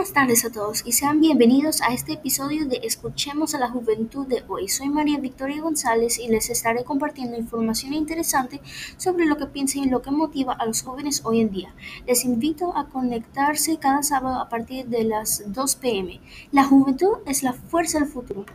Buenas tardes a todos y sean bienvenidos a este episodio de Escuchemos a la Juventud de hoy. Soy María Victoria González y les estaré compartiendo información interesante sobre lo que piensa y lo que motiva a los jóvenes hoy en día. Les invito a conectarse cada sábado a partir de las 2 pm. La juventud es la fuerza del futuro.